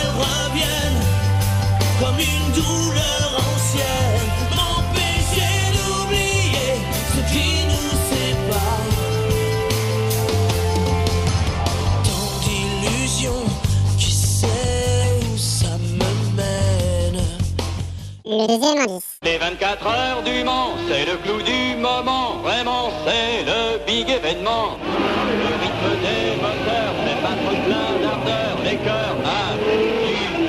Elles reviennent comme une douleur ancienne, m'empêcher d'oublier ce qui nous sépare. Tant d'illusions, qui sait où ça me mène? Le deuxième indice. Les 24 heures du Mans, c'est le clou du moment, vraiment c'est le big événement. Le rythme des moteurs fait battre plein d'ardeur, les cœurs à du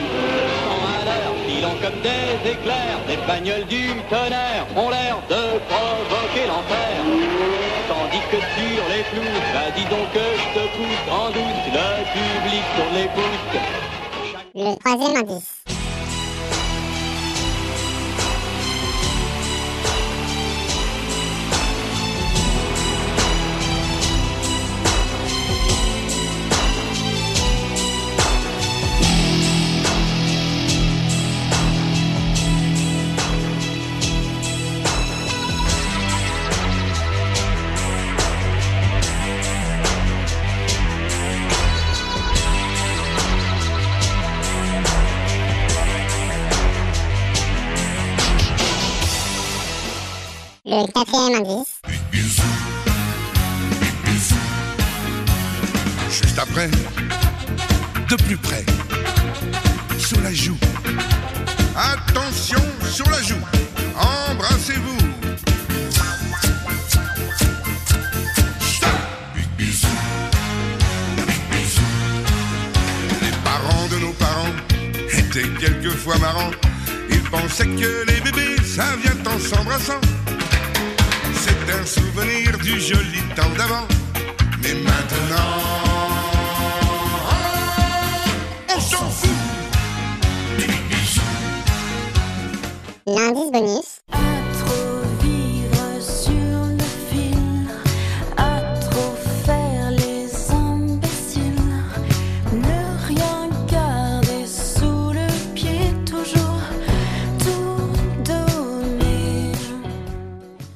sang à l'heure, filant des éclairs, des bagnoles du tonnerre ont l'air de provoquer l'enfer. Tandis que sur les flous, bah dis donc que je te pousse en douce, le public tourne les pouces. Le troisième indice. Le quatrième indice. Juste après, de plus près, sur la joue. Attention sur la joue. Embrassez-vous. Les parents de nos parents étaient quelquefois marrants. Ils pensaient que les bébés, ça vient en s'embrassant. C'est un souvenir du joli temps d'avant. Mais maintenant, on s'en fout. L'indice.